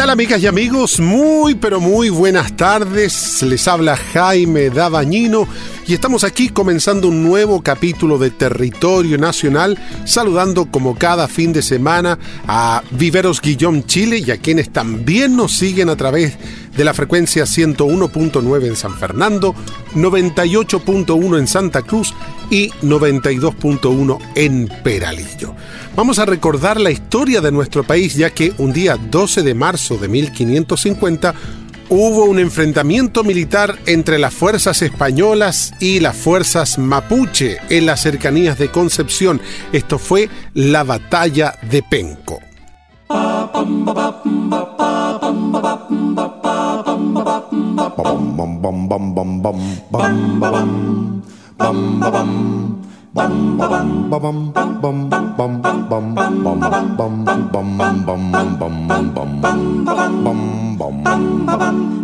Tal amigas y amigos? Muy pero muy buenas tardes. Les habla Jaime Dabañino y estamos aquí comenzando un nuevo capítulo de Territorio Nacional, saludando como cada fin de semana a Viveros Guillón Chile y a quienes también nos siguen a través de la frecuencia 101.9 en San Fernando, 98.1 en Santa Cruz y 92.1 en Peralillo. Vamos a recordar la historia de nuestro país ya que un día 12 de marzo de 1550 hubo un enfrentamiento militar entre las fuerzas españolas y las fuerzas mapuche en las cercanías de Concepción. Esto fue la batalla de Penco.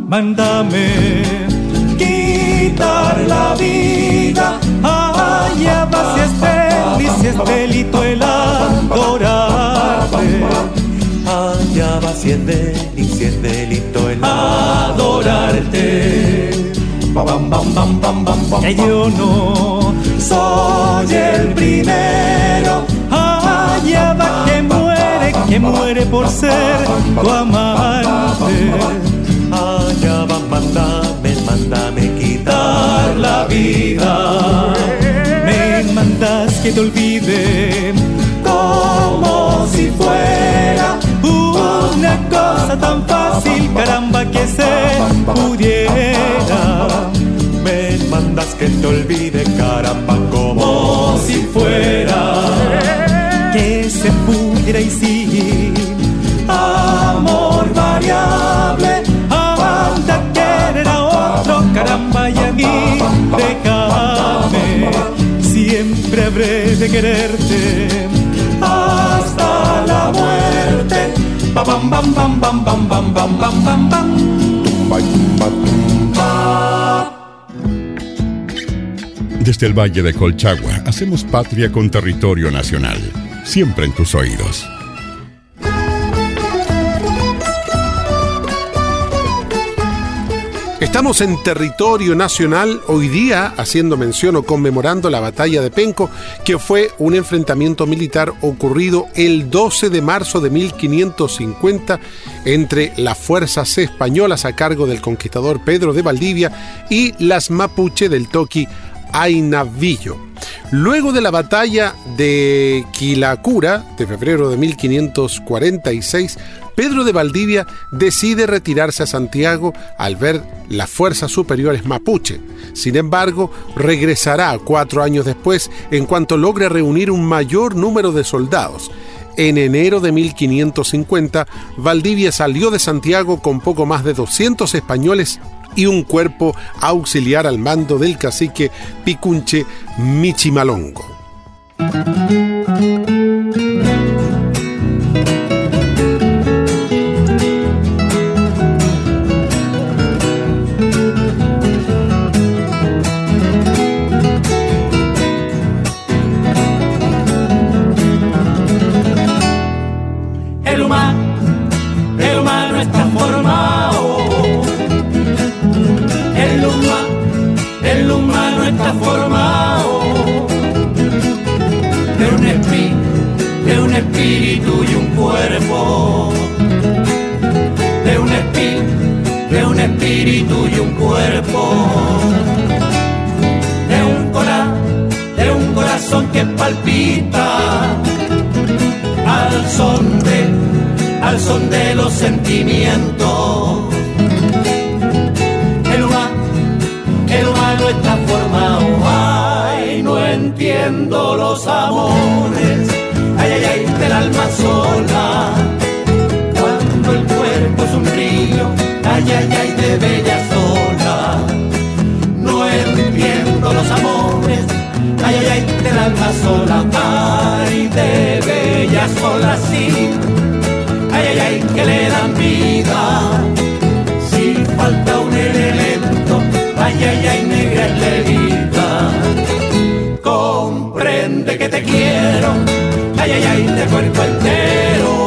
Mándame quitar la vida. Allá va si es feliz, si es delito el adorarte. Allá va si es feliz, si es delito el adorarte. Que yo no soy el primero. Allá va que muere, que muere por ser tu amante. Mándame, mándame quitar la vida. Me mandas que te olvide como si fuera una cosa tan fácil, caramba, que se pudiera. Me mandas que te olvide, caramba, como si fuera que se pudiera y sí. Mí, déjame. Siempre habré de quererte hasta la muerte. Ba bam bam bam bam bam bam bam bam bam bam. Tumba tumba tumba. Desde el Valle de Colchagua hacemos patria con territorio nacional. Siempre en tus oídos. Estamos en territorio nacional hoy día haciendo mención o conmemorando la batalla de Penco, que fue un enfrentamiento militar ocurrido el 12 de marzo de 1550 entre las fuerzas españolas a cargo del conquistador Pedro de Valdivia y las mapuche del toqui Ainavillo. Luego de la batalla de Quilacura de febrero de 1546, Pedro de Valdivia decide retirarse a Santiago al ver las fuerzas superiores mapuche. Sin embargo, regresará cuatro años después en cuanto logre reunir un mayor número de soldados. En enero de 1550, Valdivia salió de Santiago con poco más de 200 españoles y un cuerpo auxiliar al mando del cacique Picunche Michimalongo. De un espíritu y un cuerpo. De un espíritu, de un espíritu y un cuerpo. De un corazón, de un corazón que palpita al son de, al son de los sentimientos. El humano, el humano está formado, ay, no entiendo los amores, alma sola, cuando el cuerpo ay, ay, ay, de bella sola. No entiendo los amores, ay, ay, ay, del alma sola, ay, de bella sola, sí, ay, ay, ay, que le dan vida. Si falta un elemento, ay, ay, ay, negra es. Comprende que te quiero, ay, ay, ay, de cuerpo entero.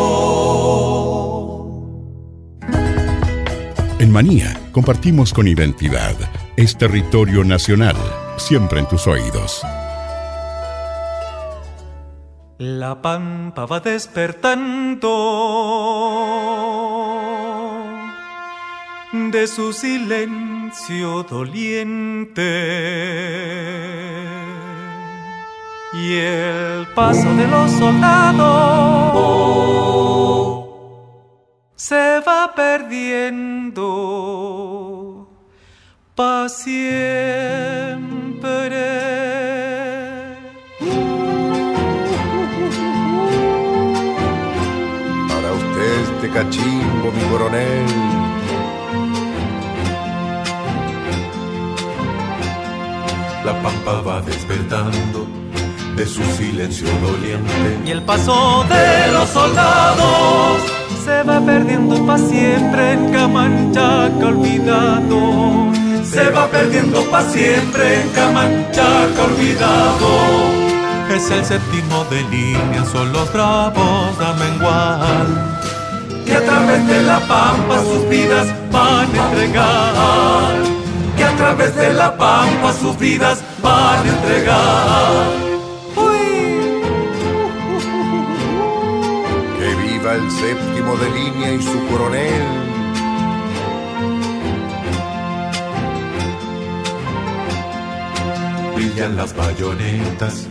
En Manía compartimos con identidad. Es territorio nacional, siempre en tus oídos. La pampa va despertando de su silencio doliente y el paso de los soldados se va perdiendo pa' siempre. Para usted este cachimbo, mi coronel. La pampa va despertando de su silencio doliente. Y el paso de los soldados se va perdiendo pa' siempre en Camanchaca olvidado. Se va perdiendo pa' siempre en Camanchaca olvidado. Es el séptimo de línea, son los bravos a menguar. Que a través de la pampa sus vidas van a entregar. Que a través de la pampa sus vidas van a entregar. El séptimo de línea y su coronel. Brillan las bayonetas,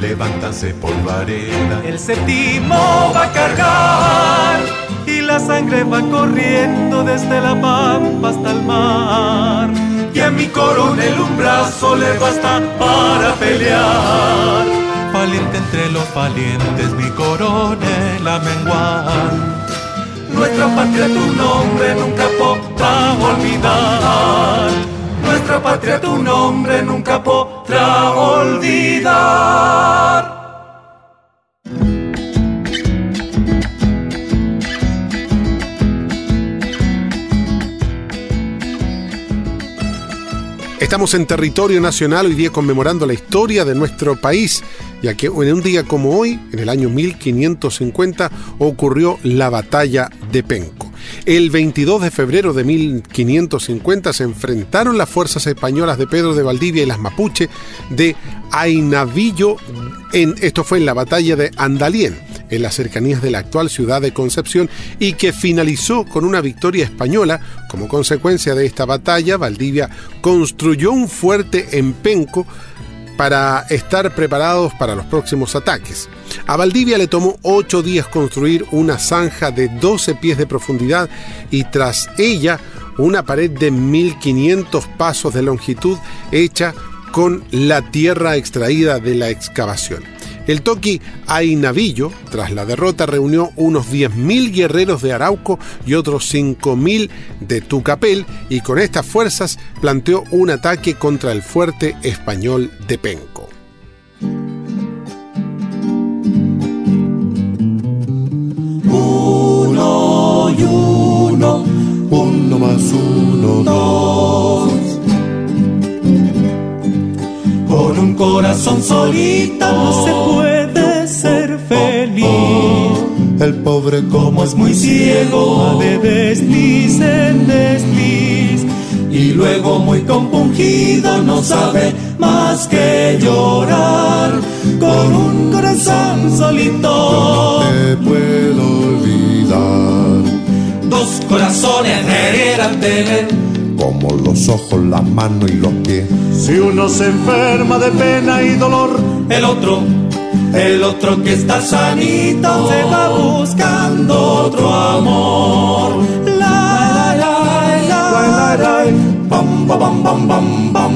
levántanse polvareda. El séptimo va a cargar y la sangre va corriendo desde la pampa hasta el mar. Y a mi coronel un brazo le basta para pelear. Valiente entre los valientes, mi coronel a menguar. Nuestra patria tu nombre nunca podrá olvidar. Nuestra patria tu nombre nunca podrá olvidar. Estamos en territorio nacional hoy día conmemorando la historia de nuestro país, ya que en un día como hoy, en el año 1550, ocurrió la batalla de Penco. El 22 de febrero de 1550 se enfrentaron las fuerzas españolas de Pedro de Valdivia y las mapuche de Ainavillo, esto fue en la batalla de Andalien, en las cercanías de la actual ciudad de Concepción, y que finalizó con una victoria española. Como consecuencia de esta batalla, Valdivia construyó un fuerte en Penco, para estar preparados para los próximos ataques. A Valdivia le tomó ocho días construir una zanja de 12 pies de profundidad y tras ella una pared de 1500 pasos de longitud hecha con la tierra extraída de la excavación. El Toqui Ainavillo, tras la derrota, reunió unos 10.000 guerreros de Arauco y otros 5.000 de Tucapel y con estas fuerzas planteó un ataque contra el fuerte español de Penco. Uno y uno, Uno más uno, corazón solita no se puede ser feliz. El pobre Como es muy ciego, va de desliz en desliz. Y luego muy compungido no sabe más que llorar. Con un corazón solito, te puedo olvidar. dos corazones deberán tener. Como los ojos, la mano y los pies. Si uno se enferma de pena y dolor, el otro, el otro que está sanito, se va buscando otro amor. La, la, la, la, la, bam, ba, bam, bam, bam, bam.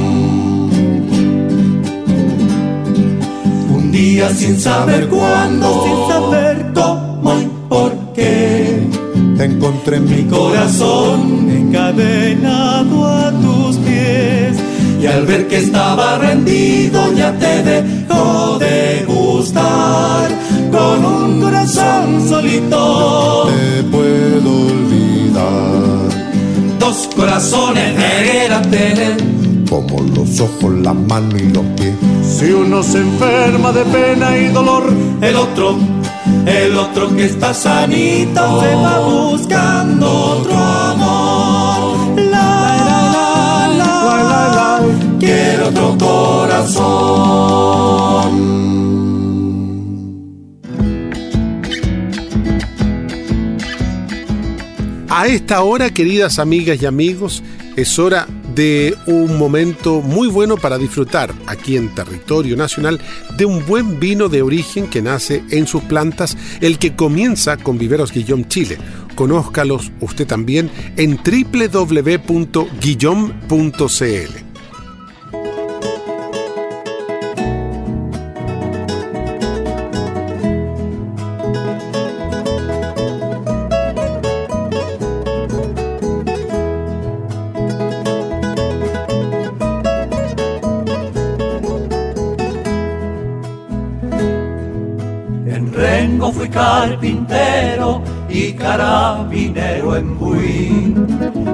Un día sin saber cuándo, sin saber cómo y por qué, te encontré mi corazón encadenado a pies. Y al ver que estaba rendido ya te dejó de gustar. Con un corazón solito te puedo olvidar. Dos corazones deberán tener como los ojos, la mano y los pies. Si uno se enferma de pena y dolor, el otro el otro que está sanito se va buscando otro amor. Otro corazón. A esta hora, queridas amigas y amigos, es hora de un momento muy bueno para disfrutar aquí en territorio nacional de un buen vino de origen que nace en sus plantas, el que comienza con Viveros Guillón Chile. Conózcalos usted también en www.guillón.cl. carpintero y carabinero en Buin.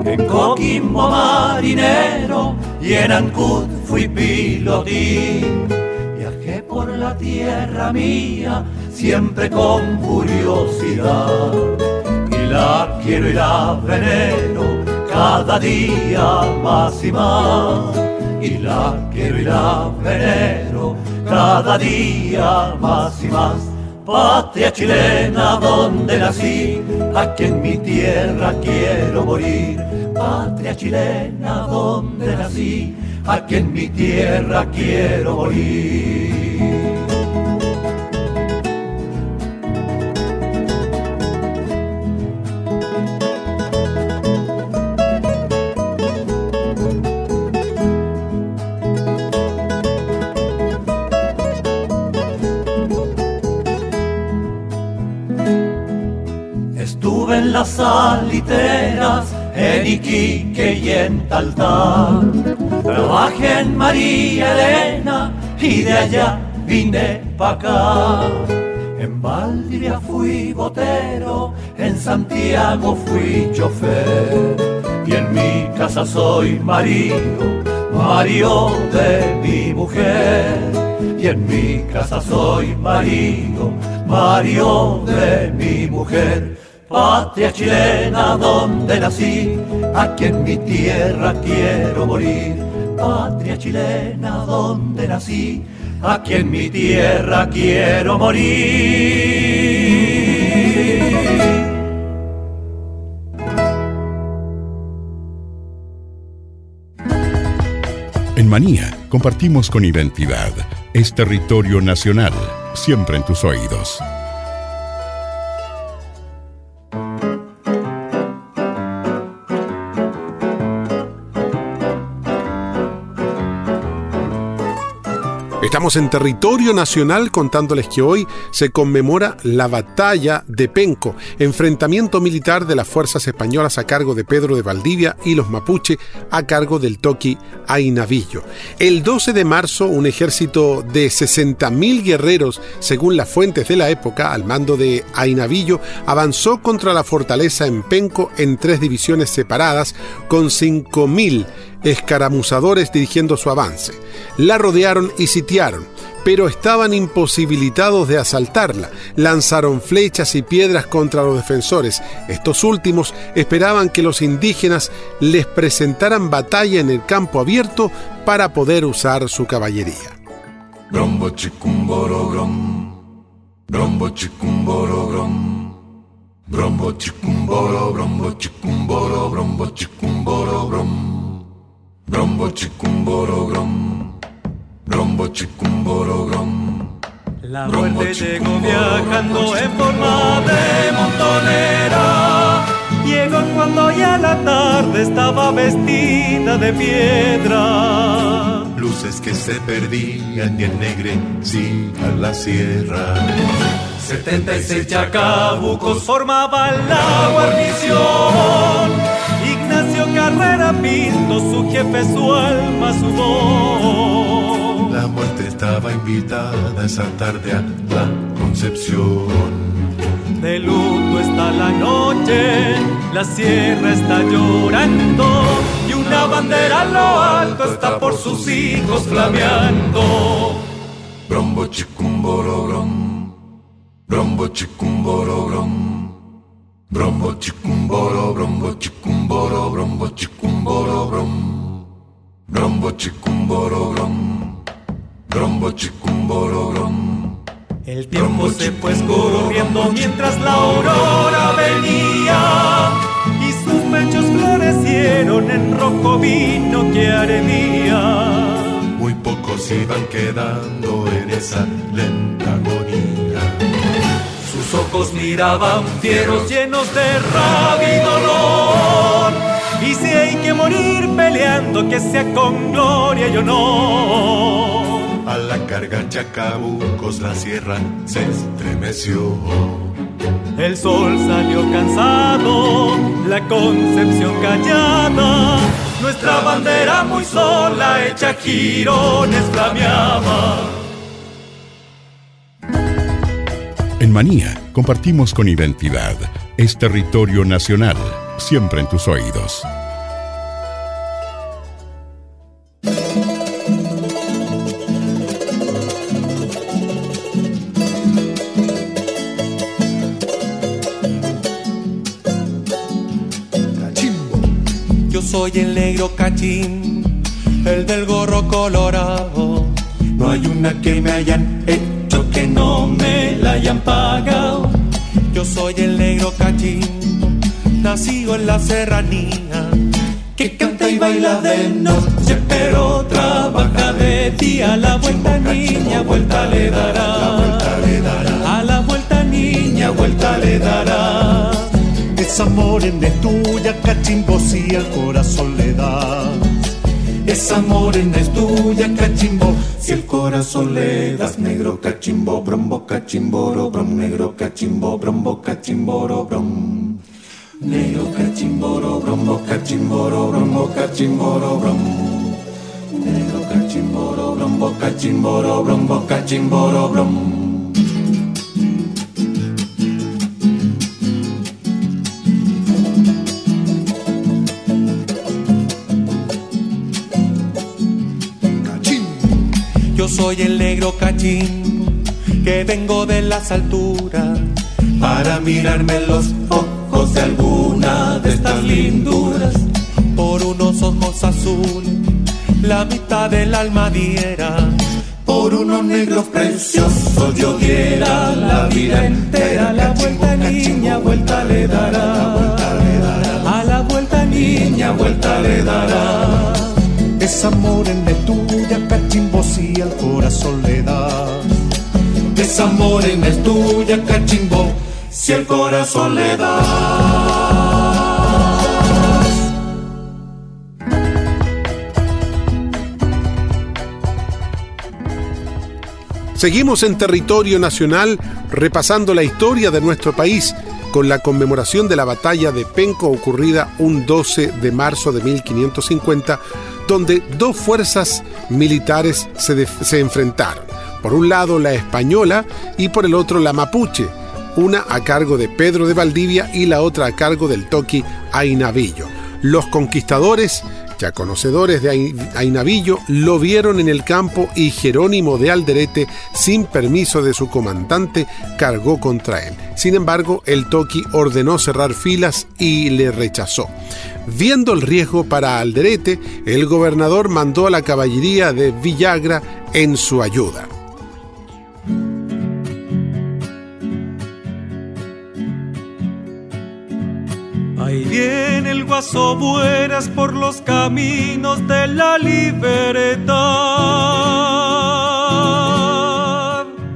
En Coquimbo marinero y en Ancud fui pilotín. Viajé por la tierra mía siempre con curiosidad. Y la quiero y la venero cada día más y más. Y la quiero y la venero cada día más y más Patria chilena donde nací, aquí en mi tierra quiero morir. Patria chilena donde nací, aquí en mi tierra quiero morir. Saliteras en Iquique y en Taltal. Trabajé en María Elena y de allá vine pa' acá. En Valdivia fui botero, en Santiago fui chofer y en mi casa soy marido, marido de mi mujer. Y en mi casa soy marido, marido de mi mujer patria chilena donde nací, aquí en mi tierra quiero morir. Patria chilena donde nací, aquí en mi tierra quiero morir. En Manía compartimos con identidad. Es territorio nacional, siempre en tus oídos. Estamos en territorio nacional contándoles que hoy se conmemora la batalla de Penco, enfrentamiento militar de las fuerzas españolas a cargo de Pedro de Valdivia y los mapuche a cargo del toqui Ainavillo. El 12 de marzo, un ejército de 60.000 guerreros, según las fuentes de la época, al mando de Ainavillo, avanzó contra la fortaleza en Penco en tres divisiones separadas, con 5.000 escaramuzadores dirigiendo su avance. La rodearon y sitiaron, pero estaban imposibilitados de asaltarla. Lanzaron flechas y piedras contra los defensores. Estos últimos esperaban que los indígenas les presentaran batalla en el campo abierto para poder usar su caballería. Brombo chicumboro grom, brombo chicumboro grom. La muerte llegó viajando en forma de montonera. Llegó cuando ya la tarde estaba vestida de piedra. Luces que se perdían y a la sierra. 76 chacabucos formaban la guarnición hubiera visto su jefe, su alma, su voz. La muerte estaba invitada esa tarde a la Concepción. De luto está la noche, la sierra está llorando y una bandera a lo alto está por sus hijos flameando. Brombo chicumboro brom, brombo chicumboro brom, brombo chicumboro, brombo chicumboro, brombo chicumboro brom, brombo chicumboro brom, brombo chicumboro brom. El tiempo se fue escurriendo mientras la aurora venía y sus pechos florecieron en rojo vino que arenía. Muy pocos iban quedando en esa lenta agonía. Sus ojos miraban fieros llenos de rabia y dolor. Y si hay que morir peleando, que sea con gloria y honor. A la carga Chacabucos la sierra se estremeció. El sol salió cansado, la concepción callada. Nuestra bandera muy sola, hecha girones, flameaba. En Manía compartimos con identidad. Es territorio nacional, siempre en tus oídos. soy el negro cachín, el del gorro colorado. No hay una que me hayan hecho que no me la hayan pagado. Yo soy el negro cachín, nacido en la serranía, que canta y baila de noche, pero trabaja de día. La vuelta niña, vuelta le dará. A la vuelta niña, vuelta le dará. Esa morena es tuya, cachimbo, si el corazón le das. Esa morena es tuya, cachimbo, si el corazón le das. Negro cachimbo, brombo, cachimboro, brom, negro cachimbo, brombo, cachimboro, brom. Negro cachimboro, brombo, cachimboro, brombo, cachimboro, brom. Negro cachimboro, brombo, cachimboro, brombo, cachimboro, brom. Yo soy el negro cachín que vengo de las alturas para mirarme los ojos de alguna de estas linduras. Por unos ojos azules, la mitad del alma diera. Por unos negros preciosos yo diera la vida entera. La vuelta niña, vuelta le dará. A la vuelta niña, vuelta le dará. Esa morena es tuya, cachimbo, si al corazón le das. Esa morena es tuya, cachimbo, si el corazón le das. Seguimos en territorio nacional repasando la historia de nuestro país con la conmemoración de la batalla de Penco ocurrida un 12 de marzo de 1550, donde dos fuerzas militares se, enfrentaron. Por un lado la española y por el otro la mapuche, una a cargo de Pedro de Valdivia y la otra a cargo del toqui Ainavillo. Los conquistadores, ya conocedores de Ai- Ainavillo, lo vieron en el campo y Jerónimo de Alderete, sin permiso de su comandante, cargó contra él. Sin embargo, el toqui ordenó cerrar filas y le rechazó. Viendo el riesgo para Alderete, el gobernador mandó a la caballería de Villagra en su ayuda. Guaso buenas por los caminos de la libertad.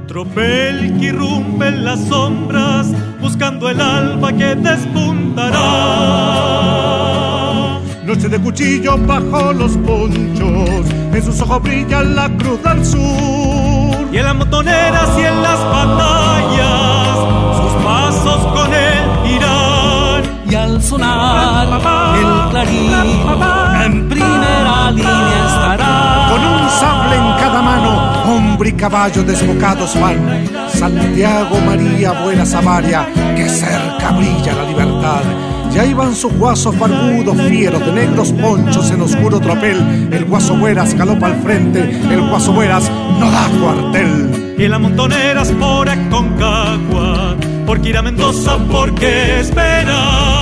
Tropel que irrumpe en las sombras buscando el alba que despuntará. Noche de cuchillo bajo los ponchos, en sus ojos brilla la cruz del sur. Y en las motoneras y en las batallas sonar el clarín en primera línea estará. Con un sable en cada mano, hombre y caballo desbocados van. Santiago María buena Samaria, que cerca brilla la libertad. Ya iban sus guasos barbudos, fieros, de negros ponchos en oscuro tropel. El guaso Bueras galopa al frente, el guaso Bueras no da cuartel. Y la montoneras por Aconcagua, por Kira Mendoza, porque espera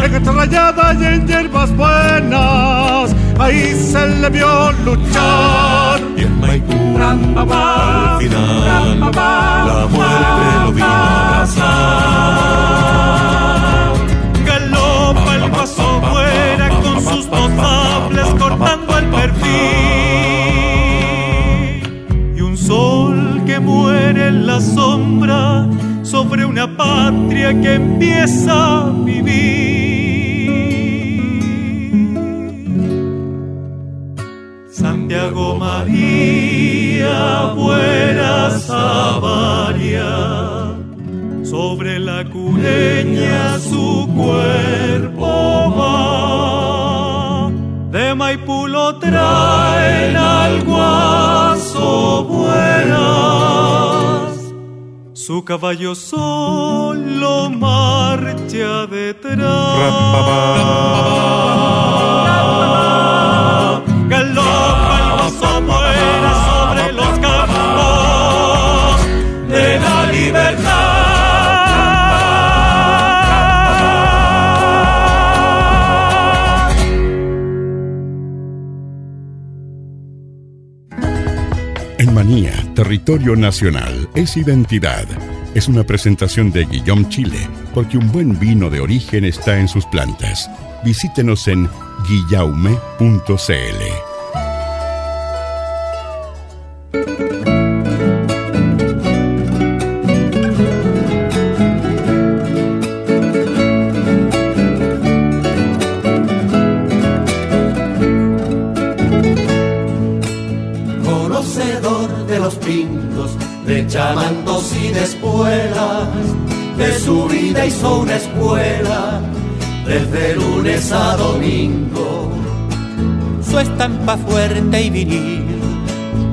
en esta rayada y en hierbas buenas, ahí se le vio luchar. Y en Maipú, al final, la muerte lo vino a abrazar. Galopa el paso fuera con sus notables cortando el perfil. Y un sol que muere en la sombra sobre una patria que empieza caballo solo marcha detrás. Galopa el guaso buena sobre los campos de la libertad. En Manía, territorio nacional, es identidad. Es una presentación de Guillaume Chile, porque un buen vino de origen está en sus plantas. Visítenos en guillaume.cl. estampa fuerte y viril,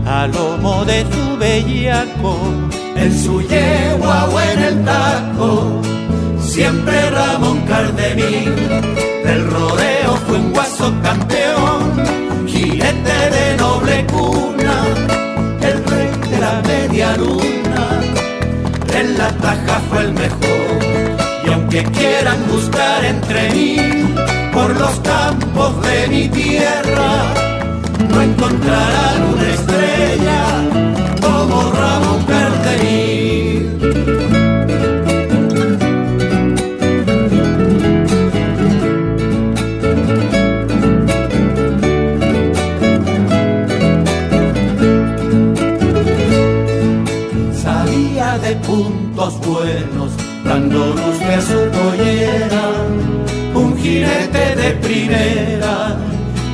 a lomo de su bellaco, En su yegua o en el taco, siempre Ramón Cardemil, del rodeo fue un guaso campeón, jinete de noble cuna, el rey de la media luna, en la taja fue el mejor. Aunque quieran buscar entre mí, por los campos de mi tierra, no encontrarán una estrella como Ramón Cardenil. Luz de su pollera, un jinete de primera,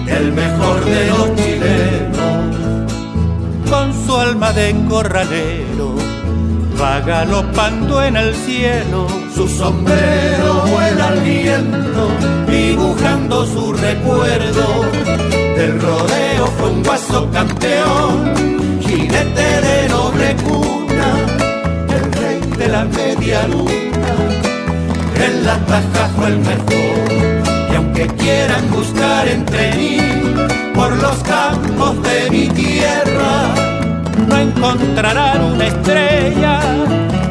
el mejor de los chilenos. con su alma de corralero, va galopando en el cielo, Su sombrero vuela al viento, dibujando su recuerdo. Del rodeo fue un guaso campeón, jinete de noble la media luna. En la taja fue el mejor, y aunque quieran buscar entre mí, por los campos de mi tierra, no encontrarán una estrella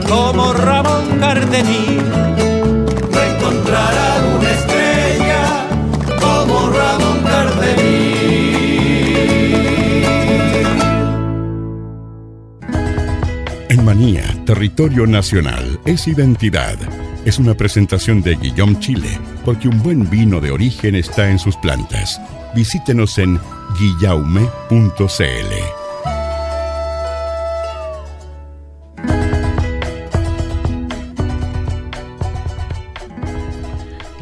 como Ramón Cardenil. Territorio nacional, es identidad. Es una presentación de Guillaume Chile, porque un buen vino de origen está en sus plantas. Visítenos en guillaume.cl.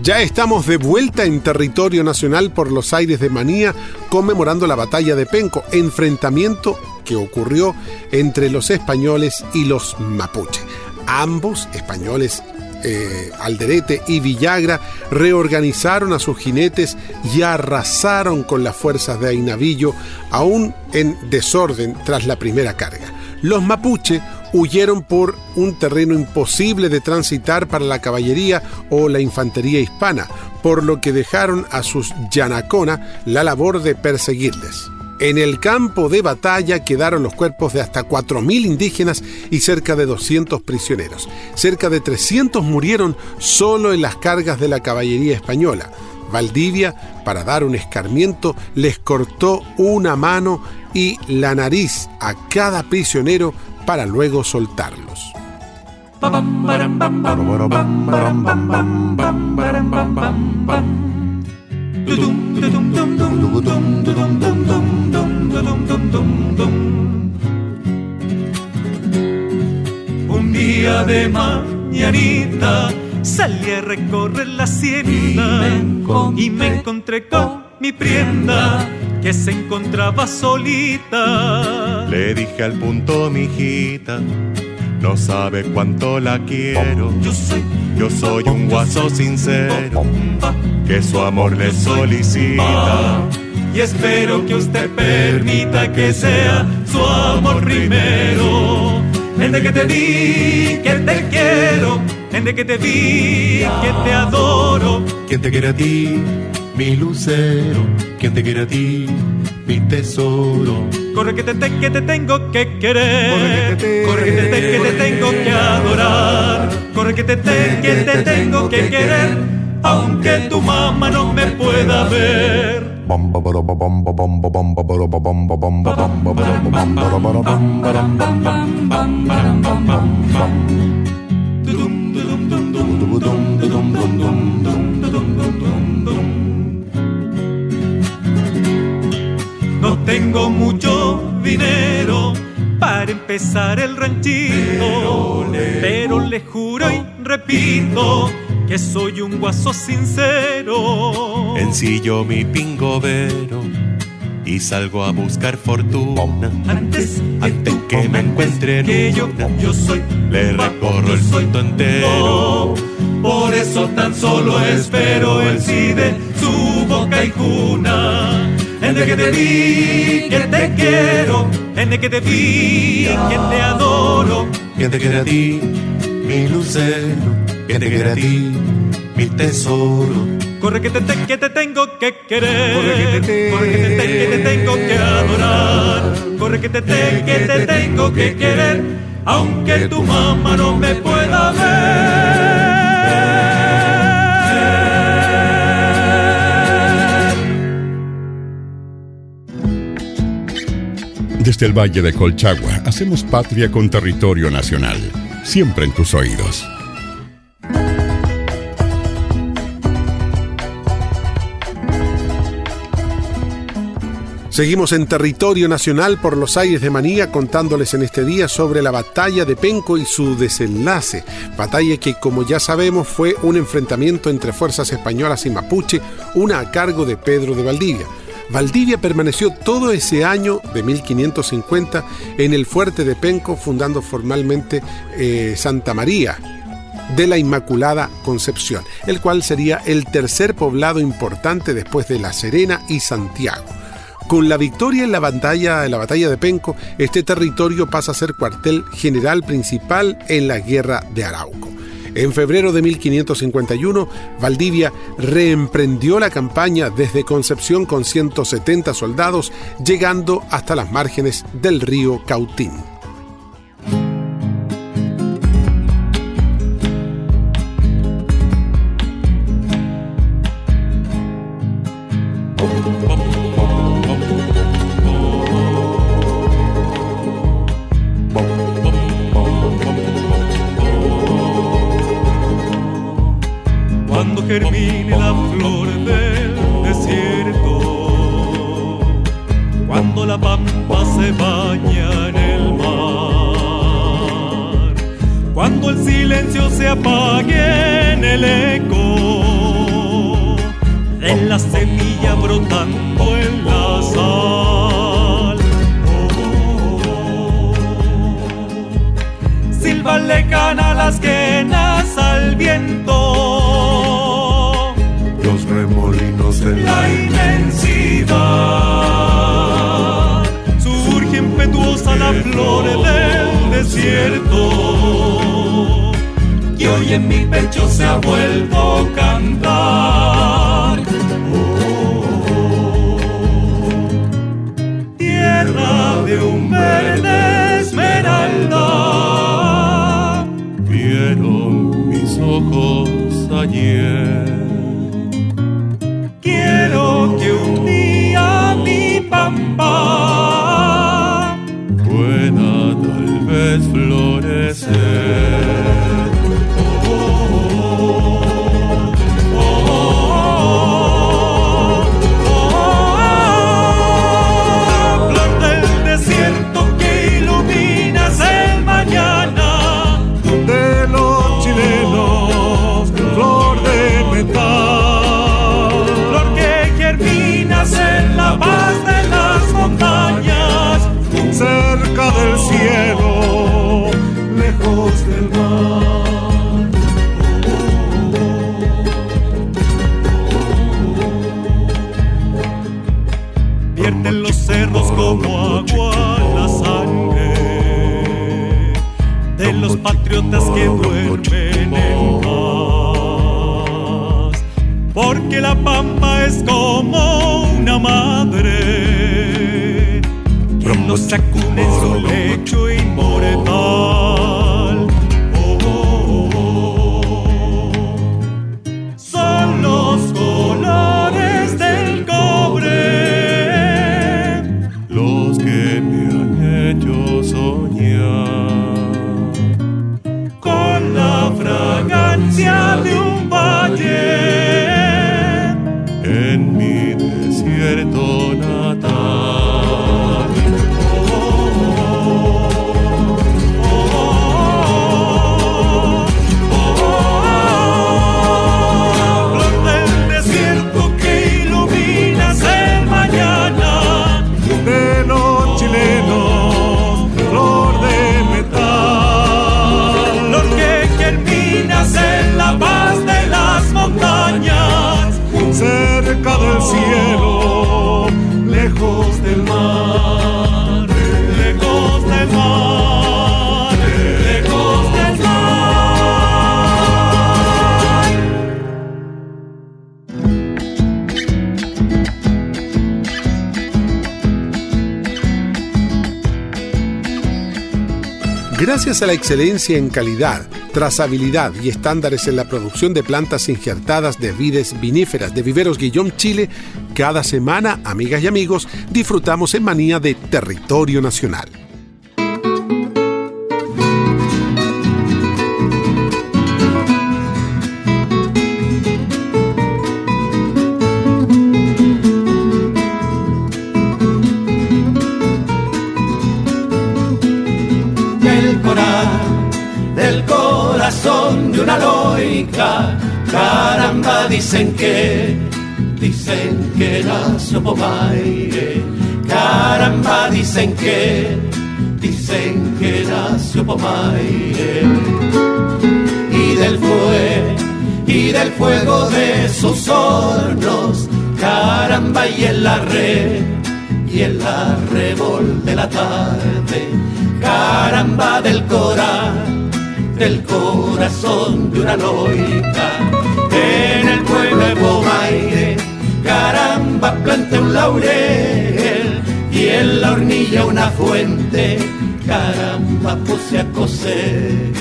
Ya estamos de vuelta en territorio nacional por los aires de Manía, conmemorando la batalla de Penco, enfrentamiento que ocurrió entre los españoles y los mapuche. Ambos, españoles eh, Alderete y Villagra, reorganizaron a sus jinetes y arrasaron con las fuerzas de Ainavillo, aún en desorden tras la primera carga. Los mapuche huyeron por un terreno imposible de transitar para la caballería o la infantería hispana, por lo que dejaron a sus yanacona la labor de perseguirles. En el campo de batalla quedaron los cuerpos de hasta 4.000 indígenas y cerca de 200 prisioneros. Cerca de 300 murieron solo en las cargas de la caballería española. Valdivia, para dar un escarmiento, les cortó una mano y la nariz a cada prisionero para luego soltarlos. Un día de mañanita salí a recorrer la hacienda y me encontré con mi prienda que se encontraba solita. Le dije al punto, mi hijita, no sabe cuánto la quiero. Yo soy, yo soy un guaso sincero que su amor le solicita. Y espero que usted permita que sea su amor primero. Desde que te vi, que te quiero. Desde que te vi, que te adoro. ¿Quién te quiere a ti? Mi lucero. ¿Quién te quiere a ti? Mi tesoro. Corre que te, te, que te tengo que querer. Corre que te, te, que te tengo que adorar. Corre que te, te, que te tengo que querer. Aunque tu mamá no me pueda ver. Tengo mucho dinero para empezar el ranchito, pero le, juro y repito que soy un guaso sincero. Ensillo mi pingobero y salgo a buscar fortuna. Antes, Antes que me encuentre en que yo, yo soy le recorro el mundo entero. Por eso tan solo espero el sí de su boca y cuna. Desde que te vi, que te quiero. Desde que te vi, que te adoro. ¿Quién te quiere a ti? Mi lucero. ¿Quién te quiere a ti? Mi tesoro. Corre que te, te- que te tengo que querer. Corre que te, que te, que te tengo que adorar. Corre que te, te- que te tengo que querer. Aunque tu mamá no me pueda ver. Desde el Valle de Colchagua hacemos patria con territorio nacional, siempre en tus oídos. Seguimos en territorio nacional por los aires de Manía contándoles en este día sobre la batalla de Penco y su desenlace. Batalla que como ya sabemos fue un enfrentamiento entre fuerzas españolas y mapuche, una a cargo de Pedro de Valdivia. Valdivia permaneció todo ese año de 1550 en el fuerte de Penco fundando formalmente eh, Santa María, de la Inmaculada Concepción, el cual sería el tercer poblado importante después de La Serena y Santiago. Con la victoria en la batalla, en la batalla de Penco, este territorio pasa a ser cuartel general principal en la guerra de Arauco. En febrero de 1551, Valdivia reemprendió la campaña desde Concepción con 170 soldados, llegando hasta las márgenes del río Cautín. En el mar, cuando el silencio se apague en el eco de la semilla brotando en la sal. Silban lejana las quenas al viento Los remolinos de la inmensidad. la flor del desierto, que hoy en mi pecho se ha vuelto a cantar. Christmas. Gracias a la excelencia en calidad, trazabilidad y estándares en la producción de plantas injertadas de vides viníferas de Viveros Guillón Chile, cada semana, amigas y amigos, disfrutamos en manía de territorio nacional. Dicen que, dicen que nació Pomaire. Caramba, dicen que, dicen que nació Pomaire. Y del fuego, y del fuego de sus hornos. Caramba, y en la red, y en la revol de la tarde. Caramba del coral del corazón de una loica. Caramba, plante un laurel y en la hornilla una fuente, caramba, puse a coser.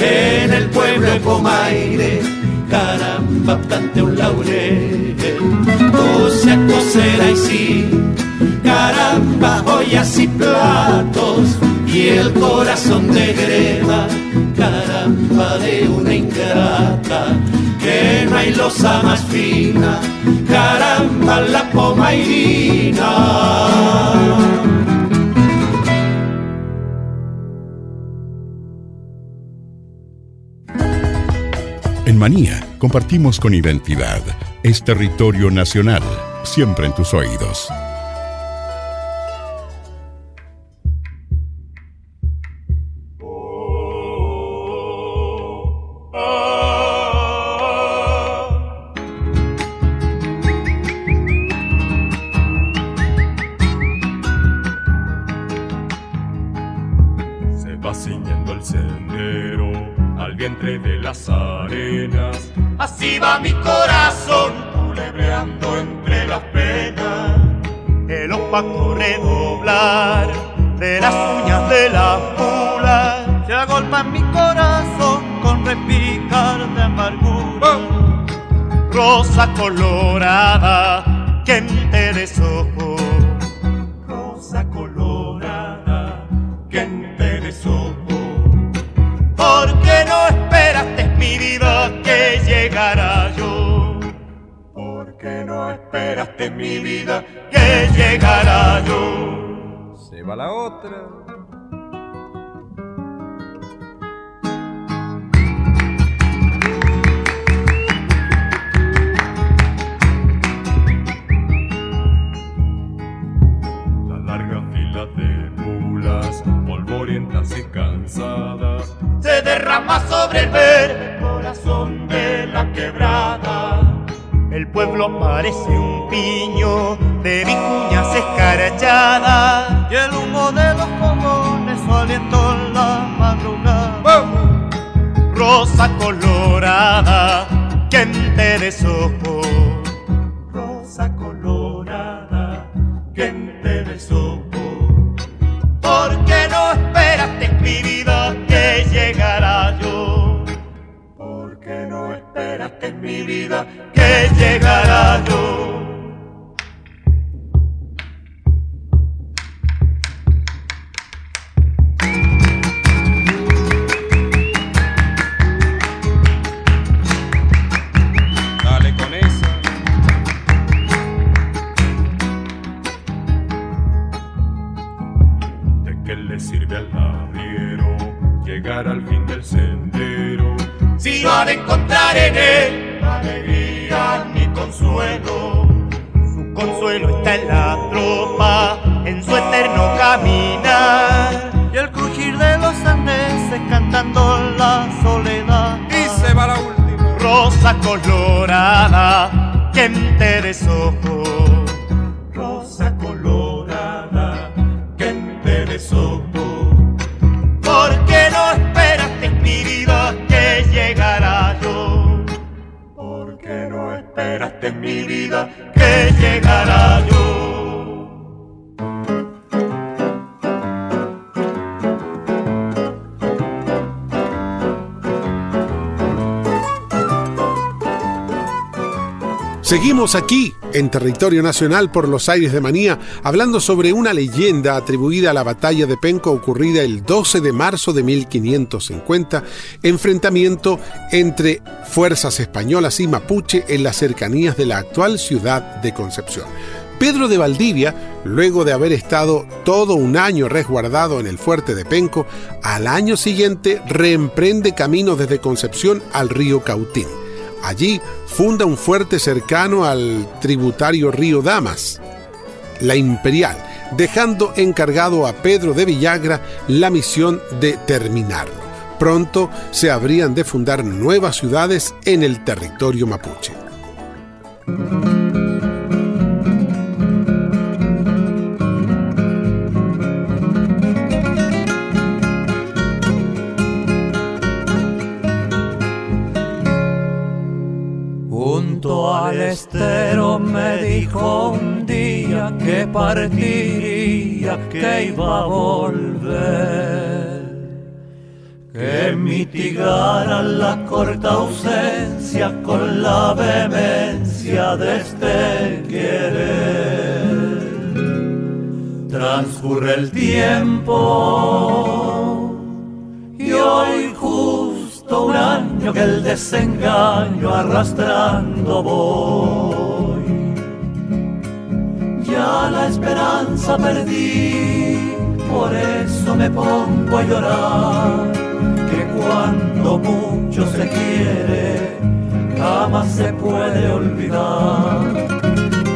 En el pueblo de Bomaire, caramba, plante un laurel, puse a coser ahí sí, caramba, ollas y platos y el corazón de greda, caramba de una ingrata, que no hay losa más fina, caramba la pomairina. En Manía compartimos con identidad. Es territorio nacional, siempre en tus oídos. Colorada, quien te desojó. Rosa colorada, quien te desojó. ¿Por qué no esperaste mi vida que llegara yo? ¿Por qué no esperaste mi vida que llegara yo? Se va la otra. Parece llegar al fin del sendero? Si no ha de encontrar en él alegría ni consuelo. Su consuelo está en la tropa, en su eterno caminar. Y el crujir de los andeses cantando la soledad. Y se va la última. Rosa colorada, quien te deshojó. Seguimos aquí, en territorio nacional por los aires de Manía, hablando sobre una leyenda atribuida a la batalla de Penco ocurrida el 12 de marzo de 1550, enfrentamiento entre fuerzas españolas y mapuche en las cercanías de la actual ciudad de Concepción. Pedro de Valdivia, luego de haber estado todo un año resguardado en el fuerte de Penco, al año siguiente reemprende camino desde Concepción al río Cautín. Allí funda un fuerte cercano al tributario río Damas, la Imperial, dejando encargado a Pedro de Villagra la misión de terminarlo. Pronto se habrían de fundar nuevas ciudades en el territorio mapuche. Al estero me dijo un día que partiría, que iba a volver, que mitigara la corta ausencia con la vehemencia de este querer. Transcurre el tiempo y hoy justo un año que el desengaño arrastrando voy. Ya la esperanza perdí, por eso me pongo a llorar, que cuando mucho se quiere, jamás se puede olvidar.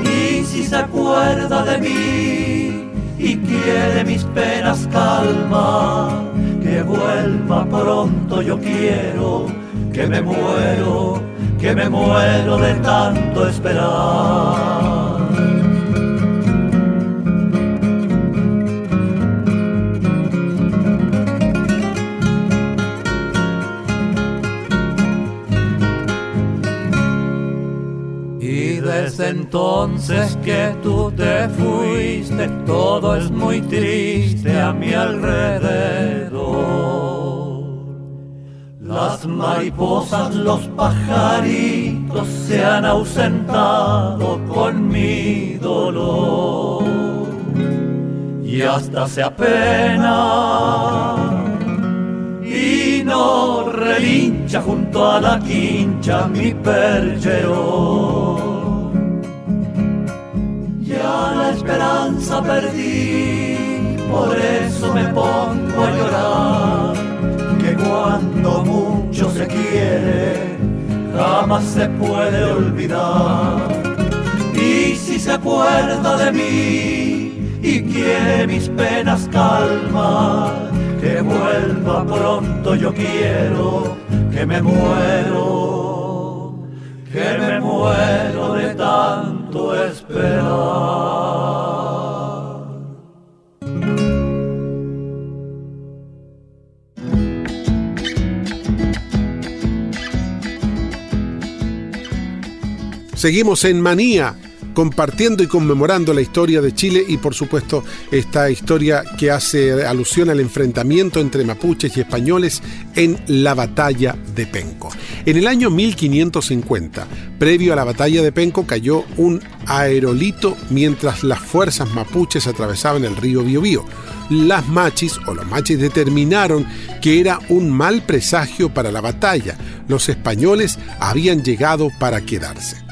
Y si se acuerda de mí y quiere mis penas calma, que vuelva pronto yo quiero, que me muero, que me muero de tanto esperar. Entonces que tú te fuiste, todo es muy triste a mi alrededor. Las mariposas, los pajaritos se han ausentado con mi dolor. Y hasta se apena y no relincha junto a la quincha mi perchero. Esperanza perdí, por eso me pongo a llorar, que cuando mucho se quiere, jamás se puede olvidar. Y si se acuerda de mí y quiere mis penas calmar, que vuelva pronto yo quiero, que me muero, que me muero de tanto esperar. Seguimos en Manía compartiendo y conmemorando la historia de Chile y por supuesto esta historia que hace alusión al enfrentamiento entre mapuches y españoles en la batalla de Penco. En el año 1550, previo a la batalla de Penco, cayó un aerolito mientras las fuerzas mapuches atravesaban el río Biobío. Las machis o los machis determinaron que era un mal presagio para la batalla. Los españoles habían llegado para quedarse.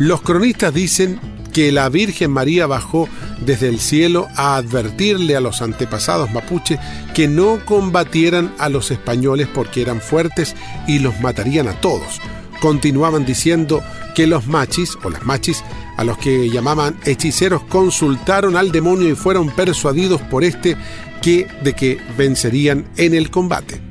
Los cronistas dicen que la Virgen María bajó desde el cielo a advertirle a los antepasados mapuche que no combatieran a los españoles porque eran fuertes y los matarían a todos. Continuaban diciendo que los machis o las machis, a los que llamaban hechiceros, consultaron al demonio y fueron persuadidos por este que de que vencerían en el combate.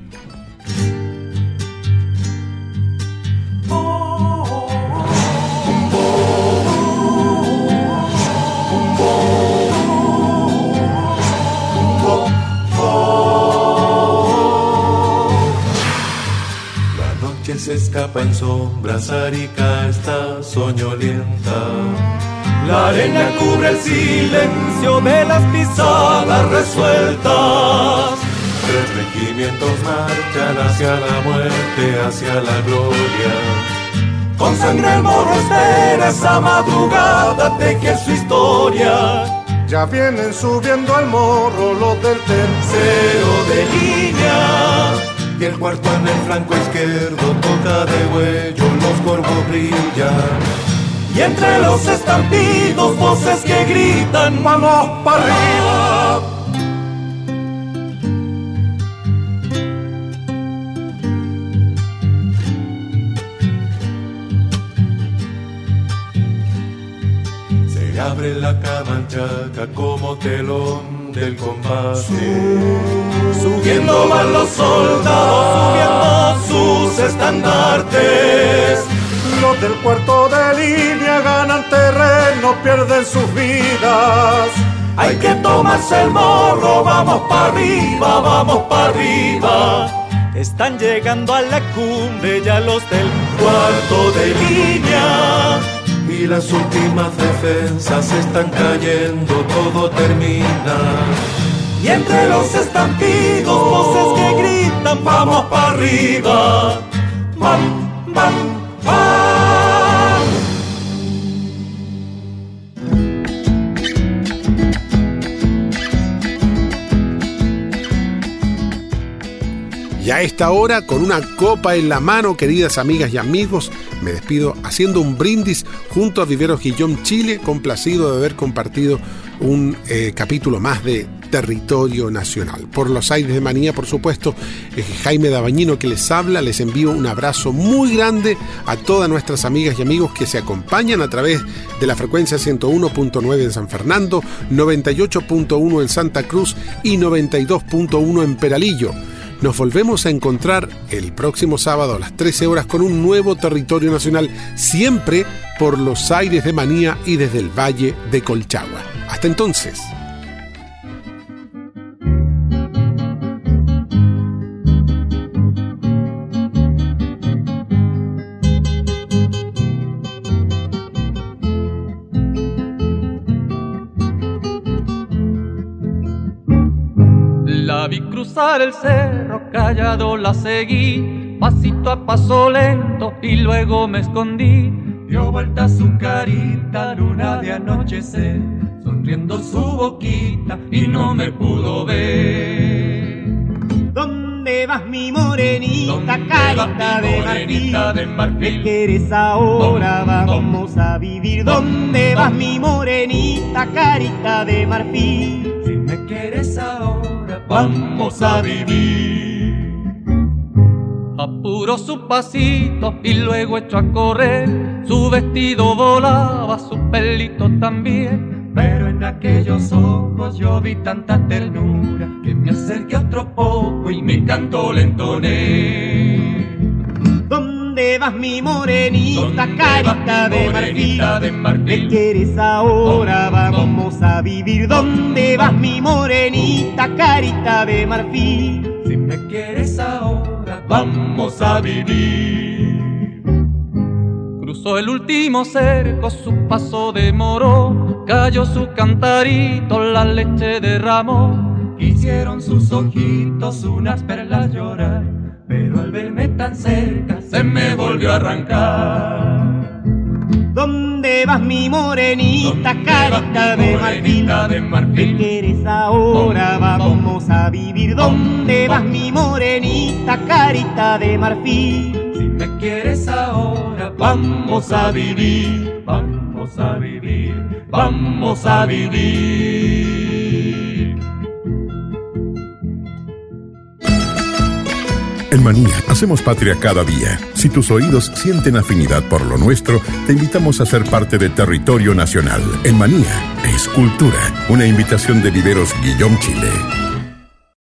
Se escapa en sombras, Arica está soñolienta. La arena cubre el silencio de las pisadas resueltas. Tres regimientos marchan hacia la muerte, hacia la gloria. Con sangre el morro espera esa madrugada, teje su historia. Ya vienen subiendo al morro los del tercero de línea y el cuarto en el flanco izquierdo toca de huello, los corvos brillan. Y entre los estampidos voces que gritan, vamos para arriba. Se abre la camanchaca como telón del combate. Subiendo van los soldados, subiendo sus estandartes. Los del cuarto de línea ganan terreno, pierden sus vidas. Hay que tomarse el morro, vamos para arriba, vamos para arriba. Están llegando a la cumbre ya los del cuarto de línea. Y las últimas defensas están cayendo, todo termina. Y entre los estampidos, voces que gritan, vamos para arriba. Vam, Y a esta hora, con una copa en la mano, queridas amigas y amigos, me despido haciendo un brindis junto a Viveros Guillón Chile, complacido de haber compartido un eh, capítulo más de territorio nacional. Por los aires de manía, por supuesto, eh, Jaime Dabañino que les habla, les envío un abrazo muy grande a todas nuestras amigas y amigos que se acompañan a través de la frecuencia 101.9 en San Fernando, 98.1 en Santa Cruz y 92.1 en Peralillo. Nos volvemos a encontrar el próximo sábado a las 13 horas con un nuevo territorio nacional, siempre por los aires de Manía y desde el Valle de Colchagua. Hasta entonces. Cruzar el cerro, callado la seguí, pasito a paso lento y luego me escondí. Dio vuelta su carita, luna de anochecer, sonriendo su boquita y no me pudo ver. ¿Dónde vas mi morenita, carita de, marfil? de marfil? ¿Qué quieres ahora? Vamos a vivir. ¿Dónde vas mi morenita, carita de marfil? Vamos a vivir. Apuró su pasito y luego echó a correr. Su vestido volaba, su pelito también. Pero en aquellos ojos yo vi tanta ternura que me acerqué otro poco y mi canto le entoné. ¿Dónde vas mi morenita, carita de marfil? de marfil? ¿Qué quieres ahora? Vamos a vivir. ¿Dónde vas mi morenita, carita de marfil? Si me quieres ahora, vamos a vivir. Cruzó el último cerco, su paso demoró, cayó su cantarito, la leche derramó. Quisieron sus ojitos unas perlas llorar, pero al verme tan cerca se me volvió a arrancar. ¿Dónde vas mi morenita, ¿Dónde vas, carita de marfil? de ¿Qué marfil? quieres ahora? Vamos a vivir. ¿Dónde vas mi morenita, carita de marfil? Si me quieres ahora, vamos a vivir, vamos a vivir, vamos a vivir. En Manía hacemos patria cada día. Si tus oídos sienten afinidad por lo nuestro, te invitamos a ser parte de Territorio Nacional. En Manía es cultura. Una invitación de Viveros Guillón Chile.